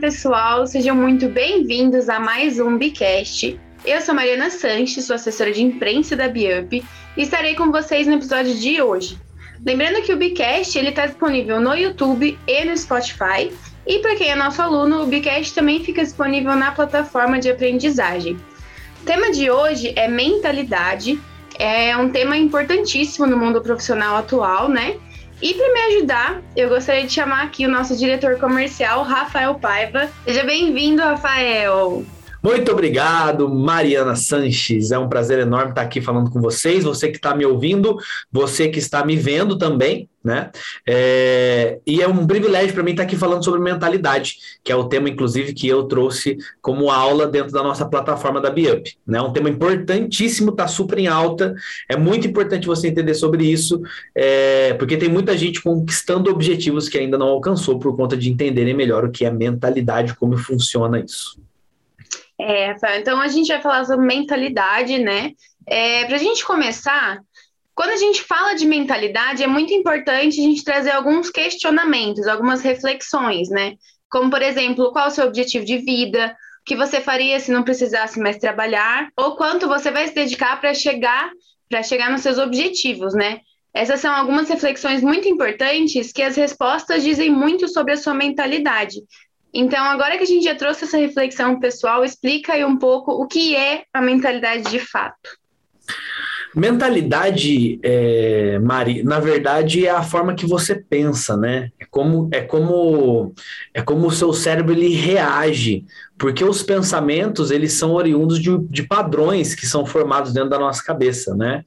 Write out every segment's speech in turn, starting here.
pessoal, sejam muito bem-vindos a mais um Bicast. Eu sou Mariana Sanches, sou assessora de imprensa da Biup e estarei com vocês no episódio de hoje. Lembrando que o Bicast está disponível no YouTube e no Spotify, e para quem é nosso aluno, o Bicast também fica disponível na plataforma de aprendizagem. O tema de hoje é mentalidade, é um tema importantíssimo no mundo profissional atual, né? E para me ajudar, eu gostaria de chamar aqui o nosso diretor comercial, Rafael Paiva. Seja bem-vindo, Rafael. Muito obrigado, Mariana Sanches. É um prazer enorme estar aqui falando com vocês. Você que está me ouvindo, você que está me vendo também, né? É... E é um privilégio para mim estar aqui falando sobre mentalidade, que é o tema, inclusive, que eu trouxe como aula dentro da nossa plataforma da Biup. Né? Um tema importantíssimo, está super em alta. É muito importante você entender sobre isso, é... porque tem muita gente conquistando objetivos que ainda não alcançou por conta de entenderem melhor o que é mentalidade, como funciona isso. É, Rafael, então a gente vai falar sobre mentalidade, né? É, Para a gente começar, quando a gente fala de mentalidade, é muito importante a gente trazer alguns questionamentos, algumas reflexões, né? Como, por exemplo, qual o seu objetivo de vida, o que você faria se não precisasse mais trabalhar, ou quanto você vai se dedicar para chegar, para chegar nos seus objetivos, né? Essas são algumas reflexões muito importantes que as respostas dizem muito sobre a sua mentalidade. Então, agora que a gente já trouxe essa reflexão pessoal, explica aí um pouco o que é a mentalidade de fato. Mentalidade, é, Mari, na verdade é a forma que você pensa, né? É como é como é como o seu cérebro ele reage, porque os pensamentos eles são oriundos de, de padrões que são formados dentro da nossa cabeça, né?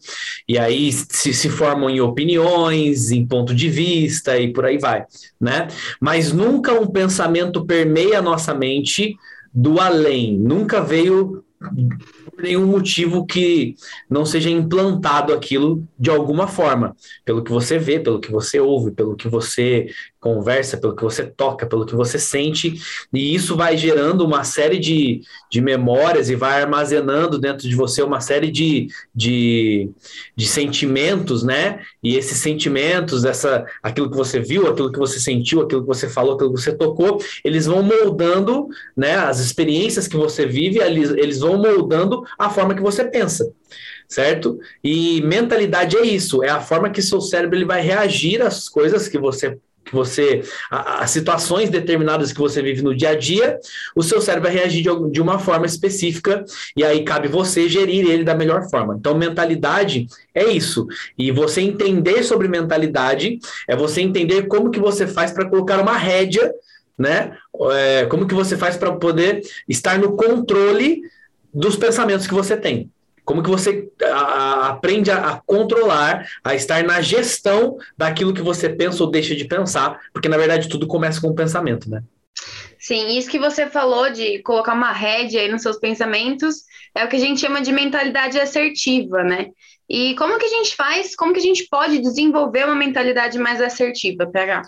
E aí se, se formam em opiniões, em ponto de vista e por aí vai, né? Mas nunca um pensamento permeia a nossa mente do além, nunca veio por nenhum motivo que não seja implantado aquilo de alguma forma, pelo que você vê, pelo que você ouve, pelo que você conversa, pelo que você toca, pelo que você sente, e isso vai gerando uma série de, de memórias e vai armazenando dentro de você uma série de, de, de sentimentos, né? E esses sentimentos, essa, aquilo que você viu, aquilo que você sentiu, aquilo que você falou, aquilo que você tocou, eles vão moldando, né? As experiências que você vive, eles, eles vão moldando a forma que você pensa certo? E mentalidade é isso, é a forma que seu cérebro ele vai reagir às coisas que você que você, as situações determinadas que você vive no dia a dia, o seu cérebro vai reagir de, de uma forma específica e aí cabe você gerir ele da melhor forma. Então, mentalidade é isso. E você entender sobre mentalidade é você entender como que você faz para colocar uma rédea, né? É, como que você faz para poder estar no controle dos pensamentos que você tem. Como que você a, aprende a, a, controlar, a estar na gestão daquilo que você pensa ou deixa de pensar, porque na verdade tudo começa com o pensamento, né? Sim, isso que você falou de colocar uma rédea aí nos seus pensamentos é o que a gente chama de mentalidade assertiva, né? E como que a gente faz, como que a gente pode desenvolver uma mentalidade mais assertiva, PH?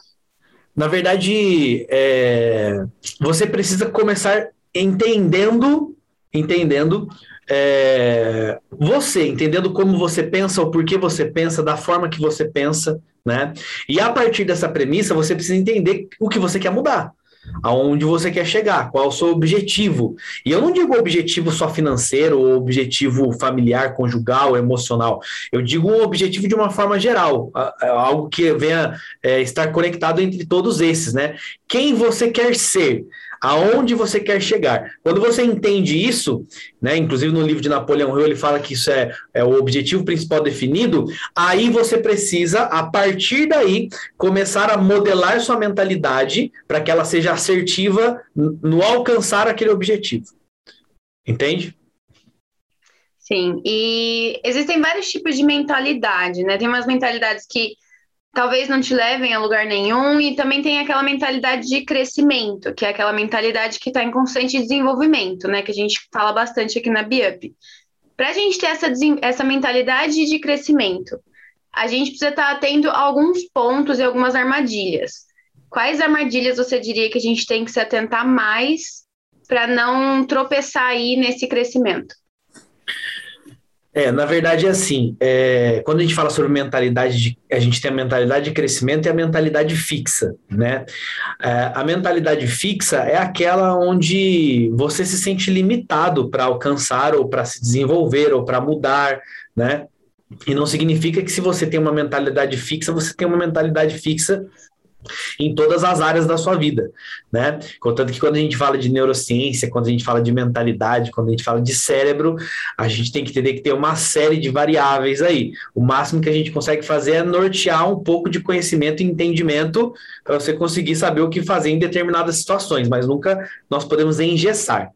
Na verdade, é, você precisa começar entendendo, entendendo é, você, entendendo como você pensa, o porquê você pensa, da forma que você pensa, né? E a partir dessa premissa, você precisa entender o que você quer mudar aonde você quer chegar, qual é o seu objetivo. E eu não digo objetivo só financeiro, ou objetivo familiar, conjugal, emocional. Eu digo um objetivo de uma forma geral, algo que venha é, estar conectado entre todos esses, né? Quem você quer ser? Aonde você quer chegar. Quando você entende isso, né, inclusive no livro de Napoleão Hill ele fala que isso é, é o objetivo principal definido, aí você precisa, a partir daí, começar a modelar sua mentalidade para que ela seja assertiva no alcançar aquele objetivo. Entende? Sim, e existem vários tipos de mentalidade, né? Tem umas mentalidades que talvez não te levem a lugar nenhum, e também tem aquela mentalidade de crescimento, que é aquela mentalidade que está em constante desenvolvimento, né? Que a gente fala bastante aqui na BIUP. Para a gente ter essa, essa mentalidade de crescimento, a gente precisa estar tá atento a alguns pontos e algumas armadilhas. Quais armadilhas você diria que a gente tem que se atentar mais para não tropeçar aí nesse crescimento? É, na verdade é assim, é, quando a gente fala sobre mentalidade, de, a gente tem a mentalidade de crescimento e a mentalidade fixa, né? É, a mentalidade fixa é aquela onde você se sente limitado para alcançar ou para se desenvolver ou para mudar, né? E não significa que se você tem uma mentalidade fixa, você tem uma mentalidade fixa em todas as áreas da sua vida, né? Contanto que quando a gente fala de neurociência, quando a gente fala de mentalidade, quando a gente fala de cérebro, a gente tem que entender que tem uma série de variáveis aí. O máximo que a gente consegue fazer é nortear um pouco de conhecimento e entendimento para você conseguir saber o que fazer em determinadas situações, mas nunca nós podemos engessar.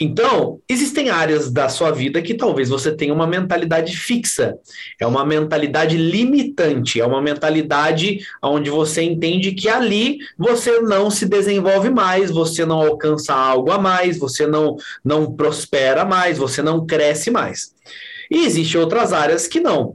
Então, existem áreas da sua vida que talvez você tenha uma mentalidade fixa, é uma mentalidade limitante, é uma mentalidade onde você entende que ali você não se desenvolve mais, você não alcança algo a mais, você não, não prospera mais, você não cresce mais. E existem outras áreas que não.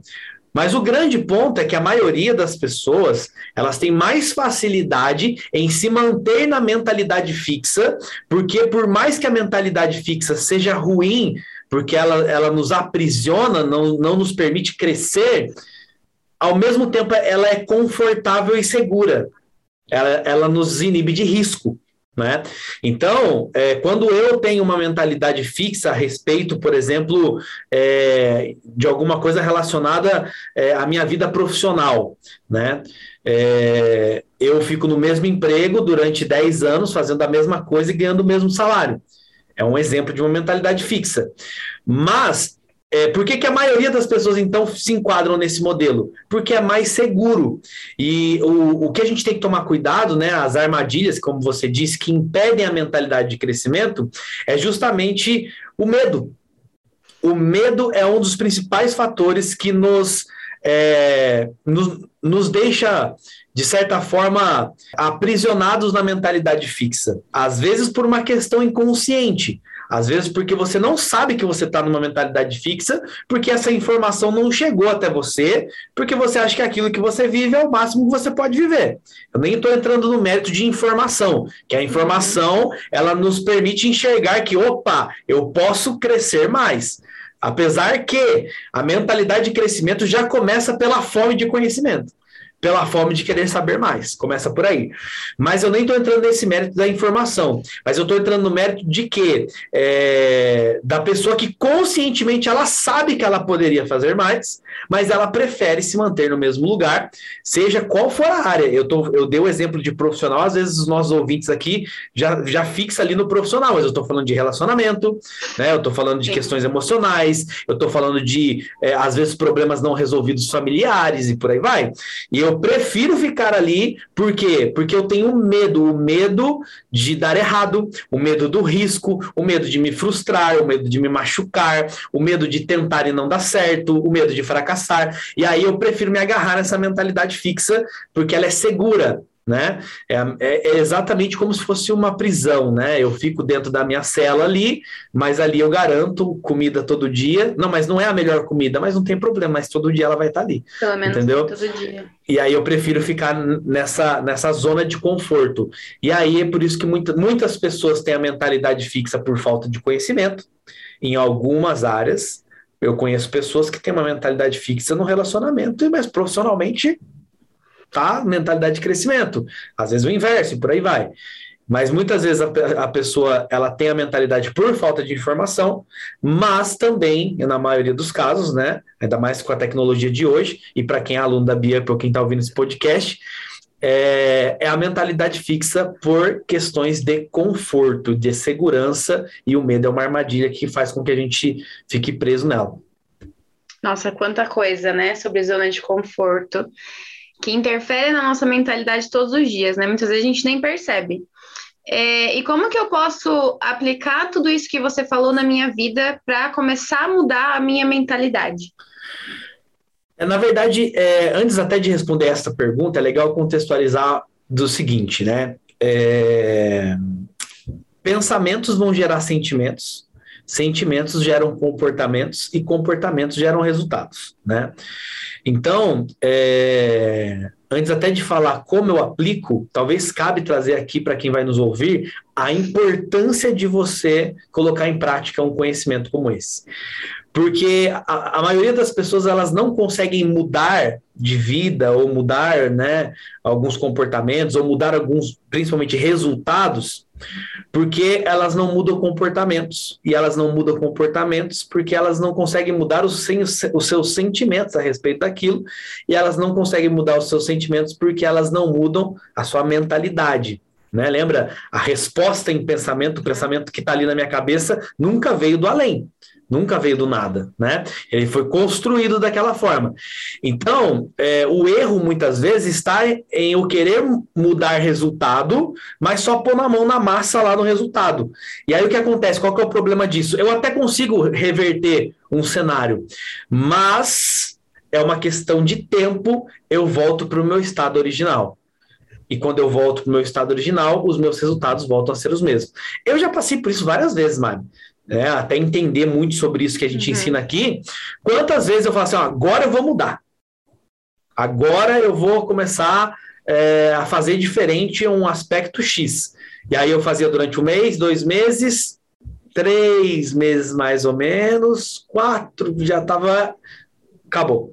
Mas o grande ponto é que a maioria das pessoas elas têm mais facilidade em se manter na mentalidade fixa, porque por mais que a mentalidade fixa seja ruim, porque ela, ela nos aprisiona, não, não nos permite crescer, ao mesmo tempo ela é confortável e segura. Ela, ela nos inibe de risco. Né? Então, é, quando eu tenho uma mentalidade fixa a respeito, por exemplo, é, de alguma coisa relacionada é, à minha vida profissional, né? É, eu fico no mesmo emprego durante 10 anos, fazendo a mesma coisa e ganhando o mesmo salário. É um exemplo de uma mentalidade fixa. Mas é, por que, que a maioria das pessoas, então, se enquadram nesse modelo? Porque é mais seguro. E o, o que a gente tem que tomar cuidado, né, as armadilhas, como você disse, que impedem a mentalidade de crescimento, é justamente o medo. O medo é um dos principais fatores que nos, é, nos, nos deixa, de certa forma, aprisionados na mentalidade fixa. Às vezes por uma questão inconsciente. Às vezes porque você não sabe que você está numa mentalidade fixa, porque essa informação não chegou até você, porque você acha que aquilo que você vive é o máximo que você pode viver. Eu nem estou entrando no mérito de informação, que a informação ela nos permite enxergar que, opa, eu posso crescer mais. Apesar que a mentalidade de crescimento já começa pela fome de conhecimento pela fome de querer saber mais. Começa por aí. Mas eu nem estou entrando nesse mérito da informação, mas eu estou entrando no mérito de que é, da pessoa que conscientemente ela sabe que ela poderia fazer mais, mas ela prefere se manter no mesmo lugar, seja qual for a área. Eu, tô, eu dei o exemplo de profissional, às vezes os nossos ouvintes aqui já, já fixa ali no profissional, mas eu estou falando de relacionamento, né? Eu estou falando de Sim. questões emocionais, eu estou falando de, é, às vezes, problemas não resolvidos familiares e por aí vai. E eu eu prefiro ficar ali, por quê? Porque eu tenho medo, o medo de dar errado, o medo do risco, o medo de me frustrar, o medo de me machucar, o medo de tentar e não dar certo, o medo de fracassar. E aí eu prefiro me agarrar nessa mentalidade fixa, porque ela é segura né? É, é, é, exatamente como se fosse uma prisão, né? Eu fico dentro da minha cela ali, mas ali eu garanto comida todo dia. Não, mas não é a melhor comida, mas não tem problema, mas todo dia ela vai estar ali. Pelo menos entendeu? todo dia. E aí eu prefiro ficar nessa, nessa zona de conforto. E aí é por isso que muita, muitas pessoas têm a mentalidade fixa por falta de conhecimento em algumas áreas. Eu conheço pessoas que têm uma mentalidade fixa no relacionamento, mas profissionalmente tá? Mentalidade de crescimento. Às vezes o inverso, e por aí vai. Mas muitas vezes a, a, pessoa ela tem a mentalidade por falta de informação, mas também, na maioria dos casos, né? Ainda mais com a tecnologia de hoje, e para quem é aluno da Bia, para quem está ouvindo esse podcast, é, é, a mentalidade fixa por questões de conforto, de segurança, e o medo é uma armadilha que faz com que a gente fique preso nela. Nossa, quanta coisa, né? Sobre zona de conforto que interfere na nossa mentalidade todos os dias, né? Muitas vezes a gente nem percebe. É, e como que eu posso aplicar tudo isso que você falou na minha vida para começar a mudar a minha mentalidade? É, na verdade, é, antes até de responder essa pergunta, é legal contextualizar do seguinte, né? É, pensamentos vão gerar sentimentos, sentimentos geram comportamentos e comportamentos geram resultados, né? Então, é, antes até de falar como eu aplico, talvez cabe trazer aqui para quem vai nos ouvir a importância de você colocar em prática um conhecimento como esse. porque a, a, maioria das pessoas elas não conseguem mudar de vida ou mudar né, alguns comportamentos ou mudar alguns, principalmente resultados, porque elas não mudam comportamentos e elas não mudam comportamentos porque elas não conseguem mudar os, os seus sentimentos a respeito daquilo e elas não conseguem mudar os seus sentimentos porque elas não mudam a sua mentalidade. Né? Lembra? A resposta em pensamento, o pensamento que está ali na minha cabeça, nunca veio do além nunca veio do nada, né? Ele foi construído daquela forma. Então, é, o erro muitas vezes está em eu querer mudar resultado, mas só pôr na mão na massa lá no resultado. E aí o que acontece? Qual que é o problema disso? Eu até consigo reverter um cenário, mas é uma questão de tempo, eu volto para o meu estado original. E quando eu volto para o meu estado original, os meus resultados voltam a ser os mesmos. Eu já passei por isso várias vezes, Mari né, até entender muito sobre isso que a gente uhum. ensina aqui, quantas vezes eu falo assim, ó, agora eu vou mudar. Agora eu vou começar é, a fazer diferente um aspecto X. E aí eu fazia durante um mês, dois meses, três meses mais ou menos, quatro, já estava. Acabou.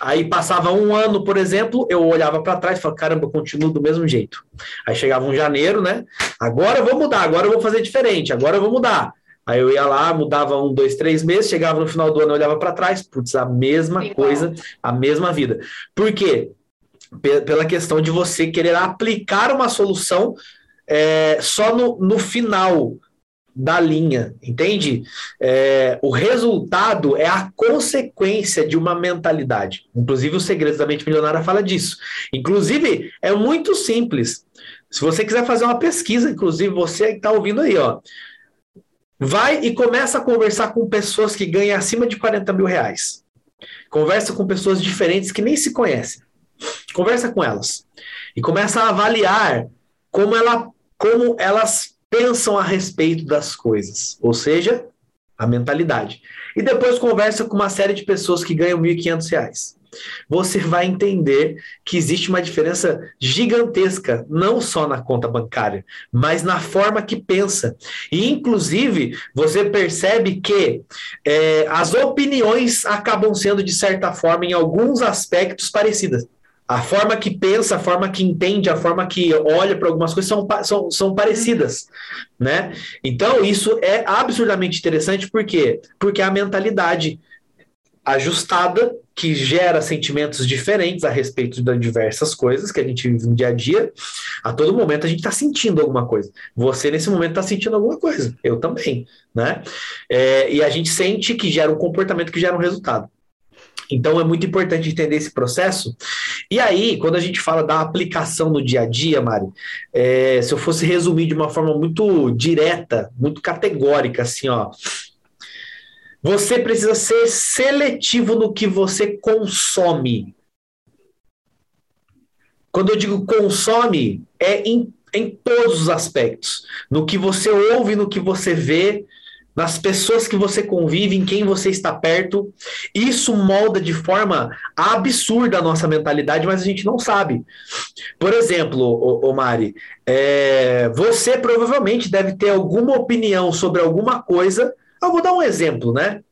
Aí passava um ano, por exemplo, eu olhava para trás e falava, caramba, eu continuo do mesmo jeito. Aí chegava um janeiro, né? Agora eu vou mudar, agora eu vou fazer diferente, agora eu vou mudar. Aí eu ia lá, mudava um, dois, três meses, chegava no final do ano, eu olhava para trás, putz, a mesma Igual. coisa, a mesma vida. Por quê? Pela questão de você querer aplicar uma solução é, só no, no final da linha, entende? É, o resultado é a consequência de uma mentalidade. Inclusive, o Segredo da Mente Milionária fala disso. Inclusive, é muito simples. Se você quiser fazer uma pesquisa, inclusive você que está ouvindo aí, ó, Vai e começa a conversar com pessoas que ganham acima de 40 mil reais. Conversa com pessoas diferentes que nem se conhecem. Conversa com elas. E começa a avaliar como, ela, como elas pensam a respeito das coisas. Ou seja, a mentalidade. E depois conversa com uma série de pessoas que ganham 1.500 reais você vai entender que existe uma diferença gigantesca, não só na conta bancária, mas na forma que pensa. E, inclusive, você percebe que é, as opiniões acabam sendo, de certa forma, em alguns aspectos parecidas. A forma que pensa, a forma que entende, a forma que olha para algumas coisas são, são, são parecidas, né? Então, isso é absurdamente interessante, por quê? Porque a mentalidade ajustada que gera sentimentos diferentes a respeito de diversas coisas que a gente vive no dia a dia. A todo momento a gente está sentindo alguma coisa. Você, nesse momento, está sentindo alguma coisa. Eu também, né? É, e a gente sente que gera um comportamento que gera um resultado. Então é muito importante entender esse processo. E aí, quando a gente fala da aplicação no dia a dia, Mari, é, se eu fosse resumir de uma forma muito direta, muito categórica, assim, ó, você precisa ser seletivo no que você consome. Quando eu digo consome, é em, em todos os aspectos. No que você ouve, no que você vê, nas pessoas que você convive, em quem você está perto. Isso molda de forma absurda a nossa mentalidade, mas a gente não sabe. Por exemplo, o, Mari, é, você provavelmente deve ter alguma opinião sobre alguma coisa eu vou dar um exemplo, né?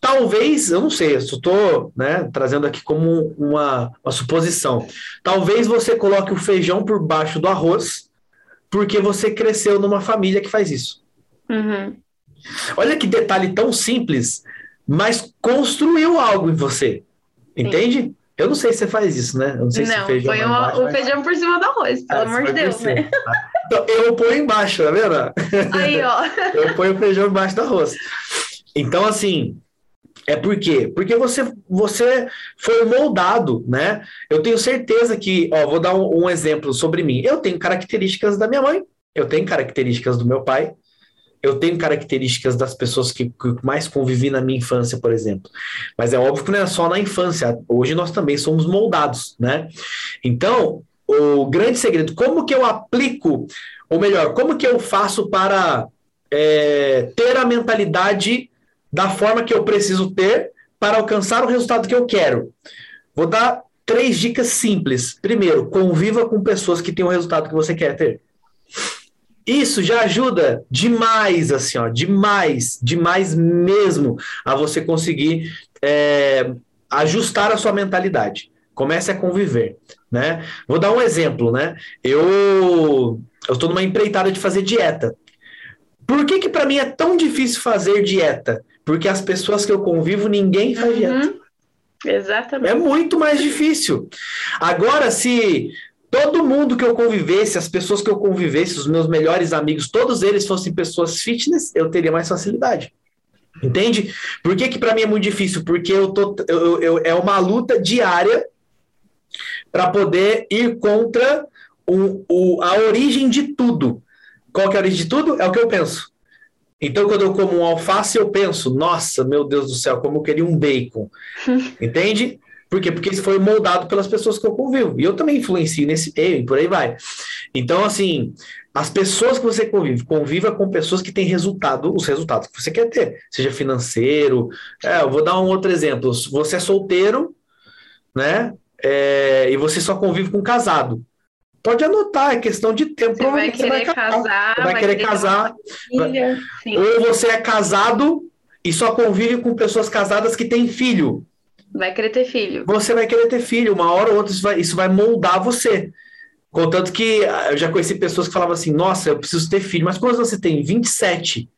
Talvez, eu não sei, eu estou né, trazendo aqui como uma, uma suposição. Talvez você coloque o feijão por baixo do arroz, porque você cresceu numa família que faz isso. Uhum. Olha que detalhe tão simples, mas construiu algo em você. Entende? Sim. Eu não sei se você faz isso, né? Eu não sei não, se feijão. Põe uma, o feijão por cima do arroz, pelo ah, amor de Deus, né? Então, eu ponho embaixo, tá vendo? Aí, ó. eu ponho o feijão embaixo do arroz. Então, assim, é por quê? Porque você, você foi moldado, né? Eu tenho certeza que, ó, vou dar um, um exemplo sobre mim. Eu tenho características da minha mãe, eu tenho características do meu pai, eu tenho características das pessoas que, que, mais convivi na minha infância, por exemplo. Mas é óbvio que não é só na infância. Hoje nós também somos moldados, né? Então, o grande segredo, como que eu aplico, ou melhor, como que eu faço para é, ter a mentalidade da forma que eu preciso ter para alcançar o resultado que eu quero? Vou dar três dicas simples. Primeiro, conviva com pessoas que têm o resultado que você quer ter. Isso já ajuda demais, assim, ó, demais, demais mesmo a você conseguir é, ajustar a sua mentalidade. Comece a conviver, né? Vou dar um exemplo, né? Eu eu estou numa empreitada de fazer dieta. Por que que para mim é tão difícil fazer dieta? Porque as pessoas que eu convivo, ninguém faz uhum. dieta. Exatamente. É muito mais difícil. Agora, se todo mundo que eu convivesse, as pessoas que eu convivesse, os meus melhores amigos, todos eles fossem pessoas fitness, eu teria mais facilidade. Entende? Por que, que para mim é muito difícil? Porque eu tô, eu, eu, é uma luta diária para poder ir contra o, o, a origem de tudo. Qual que é a origem de tudo? É o que eu penso. Então, quando eu como um alface, eu penso, nossa, meu Deus do céu, como eu queria um bacon. Entende? Por quê? Porque isso foi moldado pelas pessoas que eu convivo. E eu também influencio nesse meio e por aí vai. Então, assim, as pessoas que você convive, conviva com pessoas que têm resultado, os resultados que você quer ter, seja financeiro. É, eu vou dar um outro exemplo. Você é solteiro, né? É, e você só convive com casado. Pode anotar, é questão de tempo. Você vai querer vai casar, vai, vai querer, querer casar. Filha, ou você é casado e só convive com pessoas casadas que têm filho. Vai querer ter filho. Você vai querer ter filho, uma hora ou outra isso vai, isso vai moldar você. Contanto que ah, eu já conheci pessoas que falavam assim: nossa, eu preciso ter filho, mas quantos você tem? 27.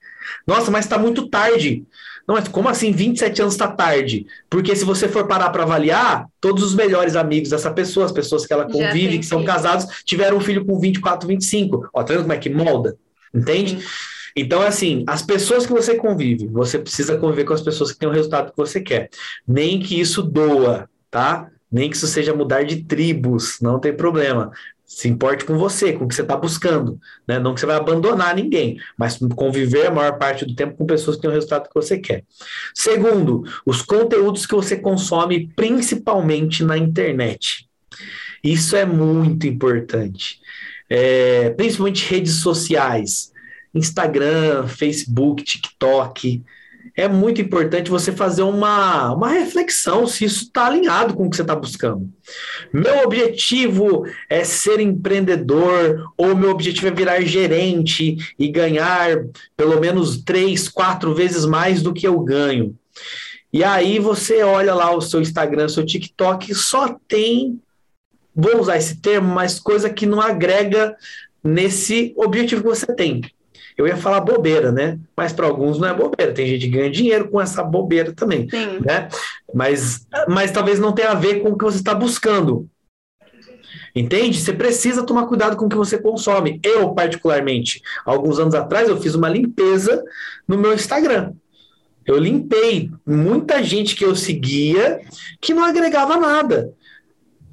Nossa, mas está muito tarde. Não, mas como assim 27 anos está tarde? Porque se você for parar para avaliar, todos os melhores amigos dessa pessoa, as pessoas que ela convive, que são casados, tiveram um filho com 24, 25. Ó, tá vendo como é que molda? Entende? Sim. Então, assim, as pessoas que você convive, você precisa conviver com as pessoas que têm o resultado que você quer. Nem que isso doa, tá? Nem que isso seja mudar de tribos, não tem problema. Se importe com você, com o que você está buscando. Né? Não que você vai abandonar ninguém, mas conviver a maior parte do tempo com pessoas que têm o resultado que você quer. Segundo, os conteúdos que você consome, principalmente na internet. Isso é muito importante. É, principalmente redes sociais. Instagram, Facebook, TikTok. É muito importante você fazer uma, uma reflexão se isso está alinhado com o que você está buscando. Meu objetivo é ser empreendedor, ou meu objetivo é virar gerente e ganhar pelo menos três, quatro vezes mais do que eu ganho. E aí você olha lá o seu Instagram, seu TikTok, só tem, vou usar esse termo, mas coisa que não agrega nesse objetivo que você tem. Eu ia falar bobeira, né? Mas para alguns não é bobeira. Tem gente que ganha dinheiro com essa bobeira também, Sim. né? Mas, mas talvez não tenha a ver com o que você está buscando. Entende? Você precisa tomar cuidado com o que você consome. Eu, particularmente, alguns anos atrás, eu fiz uma limpeza no meu Instagram. Eu limpei muita gente que eu seguia que não agregava nada.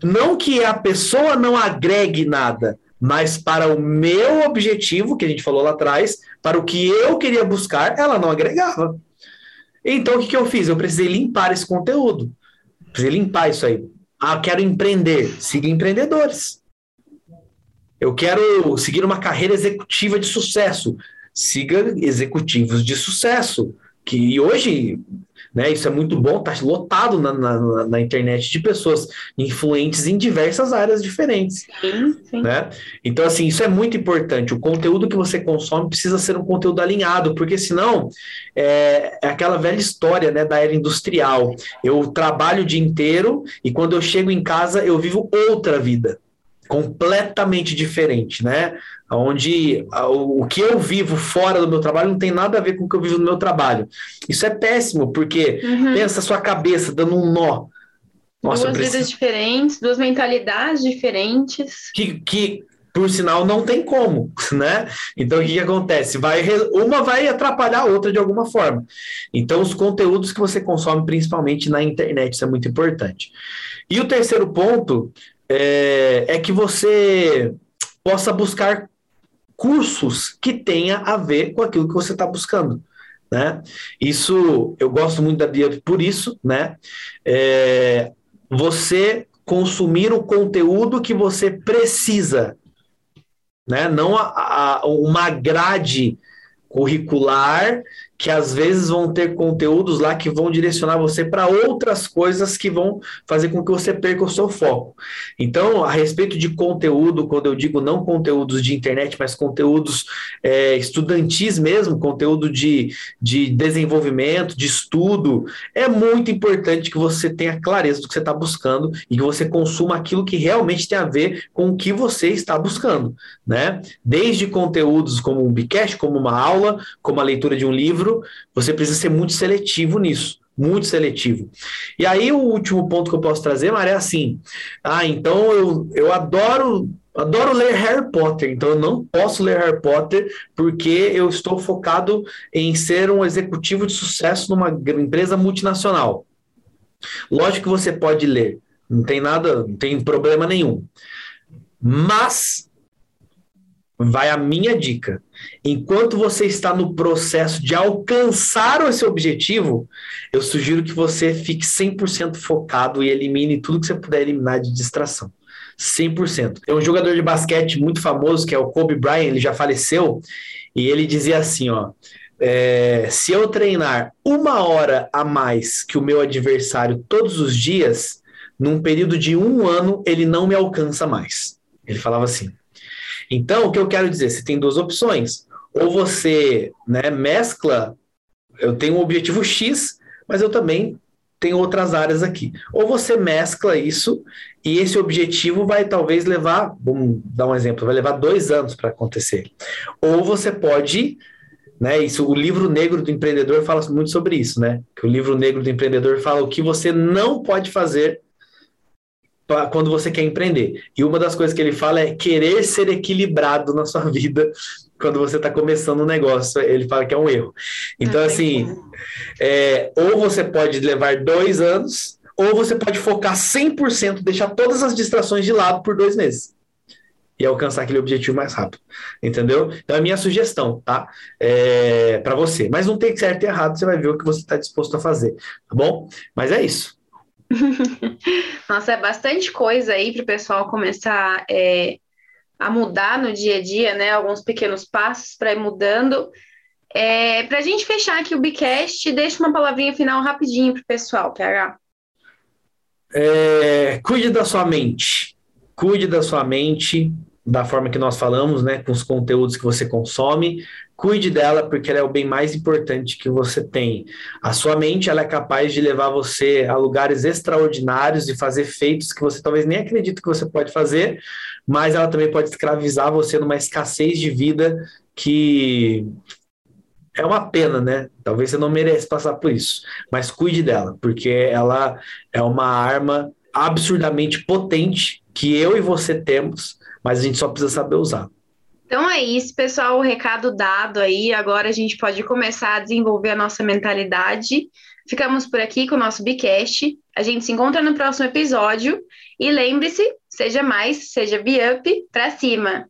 Não que a pessoa não agregue nada, mas para o meu objetivo, que a gente falou lá atrás, para o que eu queria buscar, ela não agregava. Então, o que, que eu fiz? Eu precisei limpar esse conteúdo. Precisei limpar isso aí. Ah, quero empreender. Siga empreendedores. Eu quero seguir uma carreira executiva de sucesso. Siga executivos de sucesso. Que hoje né? Isso é muito bom, está lotado na, na, na, internet de pessoas influentes em diversas áreas diferentes. Sim, sim. Né? Então, assim, isso é muito importante. O conteúdo que você consome precisa ser um conteúdo alinhado, porque senão é, é aquela velha história né, da era industrial. Eu trabalho o dia inteiro e quando eu chego em casa eu vivo outra vida completamente diferente, né? Onde o que eu vivo fora do meu trabalho não tem nada a ver com o que eu vivo no meu trabalho. Isso é péssimo, porque uhum. pensa a sua cabeça dando um nó. Nossa, duas preciso... vidas diferentes, duas mentalidades diferentes. Que, que, por sinal, não tem como, né? Então, o que, que acontece? Vai, uma vai atrapalhar a outra de alguma forma. Então, os conteúdos que você consome, principalmente na internet, isso é muito importante. E o terceiro ponto é, é que você possa buscar cursos que tenha a ver com aquilo que você está buscando. Né? Isso eu gosto muito da Bia por isso, né? É, você consumir o conteúdo que você precisa, né? Não a, a, uma grade curricular que às vezes vão ter conteúdos lá que vão direcionar você para outras coisas que vão fazer com que você perca o seu foco. Então, a respeito de conteúdo, quando eu digo não conteúdos de internet, mas conteúdos é, estudantis mesmo, conteúdo de, de desenvolvimento, de estudo, é muito importante que você tenha clareza do que você está buscando e que você consuma aquilo que realmente tem a ver com o que você está buscando, né? Desde conteúdos como um bicast, como uma aula, como a leitura de um livro, você precisa ser muito seletivo nisso muito seletivo. E aí o último ponto que eu posso trazer, Maria, é assim, ah, então eu, eu adoro adoro ler Harry Potter, então eu não posso ler Harry Potter porque eu estou focado em ser um executivo de sucesso numa empresa multinacional. Lógico que você pode ler, não tem nada, não tem problema nenhum. Mas vai a minha dica. Enquanto você está no processo de alcançar esse objetivo, eu sugiro que você fique 100% focado e elimine tudo que você puder eliminar de distração. 100%. Tem um jogador de basquete muito famoso que é o Kobe Bryant, ele já faleceu, e ele dizia assim, ó, é, se eu treinar uma hora a mais que o meu adversário todos os dias, num período de um ano, ele não me alcança mais. Ele falava assim. Então, o que eu quero dizer? Você tem duas opções. Ou você né, mescla, eu tenho um objetivo X, mas eu também tenho outras áreas aqui. Ou você mescla isso e esse objetivo vai talvez levar, vamos dar um exemplo, vai levar dois anos para acontecer. Ou você pode, né? Isso, o livro negro do empreendedor fala muito sobre isso, né? Que o livro negro do empreendedor fala o que você não pode fazer quando você quer empreender. E uma das coisas que ele fala é querer ser equilibrado na sua vida quando você está começando um negócio. Ele fala que é um erro. Então, é assim, é, ou você pode levar dois anos, ou você pode focar 100%, deixar todas as distrações de lado por dois meses e alcançar aquele objetivo mais rápido, entendeu? Então é a minha sugestão, tá? É, para você. Mas não tem certo e errado, você vai ver o que você está disposto a fazer, tá bom? Mas é isso. Nossa, é bastante coisa aí para o pessoal começar é, a mudar no dia a dia, né? Alguns pequenos passos para ir mudando. É, para a gente fechar aqui o Bicast, deixa uma palavrinha final rapidinho para o pessoal, PH. É, cuide da sua mente. Cuide da sua mente da forma que nós falamos, né? Com os conteúdos que você consome, Cuide dela porque ela é o bem mais importante que você tem. A sua mente ela é capaz de levar você a lugares extraordinários e fazer feitos que você talvez nem acredite que você pode fazer, mas ela também pode escravizar você numa escassez de vida que é uma pena, né? Talvez você não mereça passar por isso, mas cuide dela, porque ela é uma arma absurdamente potente que eu e você temos, mas a gente só precisa saber usar. Então é isso, pessoal. O recado dado aí. Agora a gente pode começar a desenvolver a nossa mentalidade. Ficamos por aqui com o nosso Bicast. A gente se encontra no próximo episódio. E lembre-se, seja mais, seja be up, pra cima.